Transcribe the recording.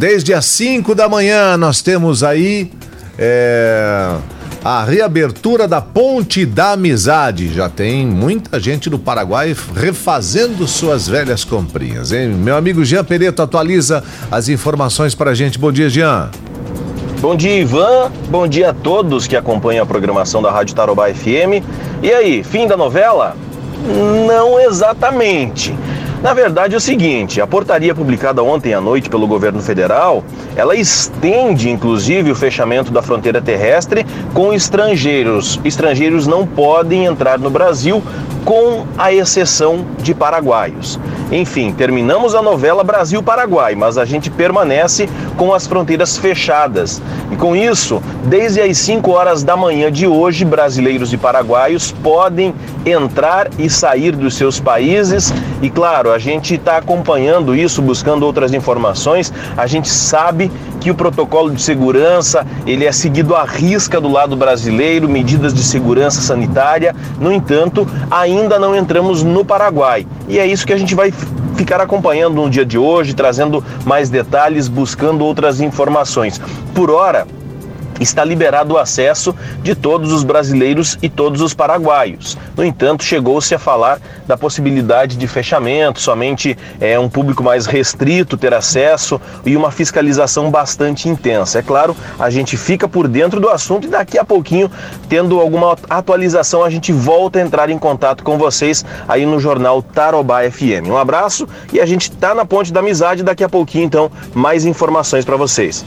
Desde as 5 da manhã nós temos aí é, a reabertura da Ponte da Amizade. Já tem muita gente do Paraguai refazendo suas velhas comprinhas, hein? Meu amigo Jean Pereto atualiza as informações pra gente. Bom dia, Jean. Bom dia, Ivan. Bom dia a todos que acompanham a programação da Rádio Tarobá FM. E aí, fim da novela? Não exatamente. Na verdade é o seguinte, a portaria publicada ontem à noite pelo governo federal, ela estende inclusive o fechamento da fronteira terrestre com estrangeiros. Estrangeiros não podem entrar no Brasil com a exceção de paraguaios. Enfim, terminamos a novela Brasil-Paraguai, mas a gente permanece com as fronteiras fechadas. E com isso, desde as 5 horas da manhã de hoje, brasileiros e paraguaios podem entrar e sair dos seus países. E claro, a gente está acompanhando isso, buscando outras informações. A gente sabe que o protocolo de segurança ele é seguido à risca do lado brasileiro, medidas de segurança sanitária. No entanto, ainda não entramos no Paraguai. E é isso que a gente vai ficar acompanhando no dia de hoje, trazendo mais detalhes, buscando outras informações. Por hora, está liberado o acesso de todos os brasileiros e todos os paraguaios. No entanto, chegou-se a falar da possibilidade de fechamento, somente é, um público mais restrito ter acesso e uma fiscalização bastante intensa. É claro, a gente fica por dentro do assunto e daqui a pouquinho, tendo alguma atualização, a gente volta a entrar em contato com vocês aí no jornal Tarobá FM. Um abraço e a gente está na Ponte da Amizade daqui a pouquinho, então, mais informações para vocês.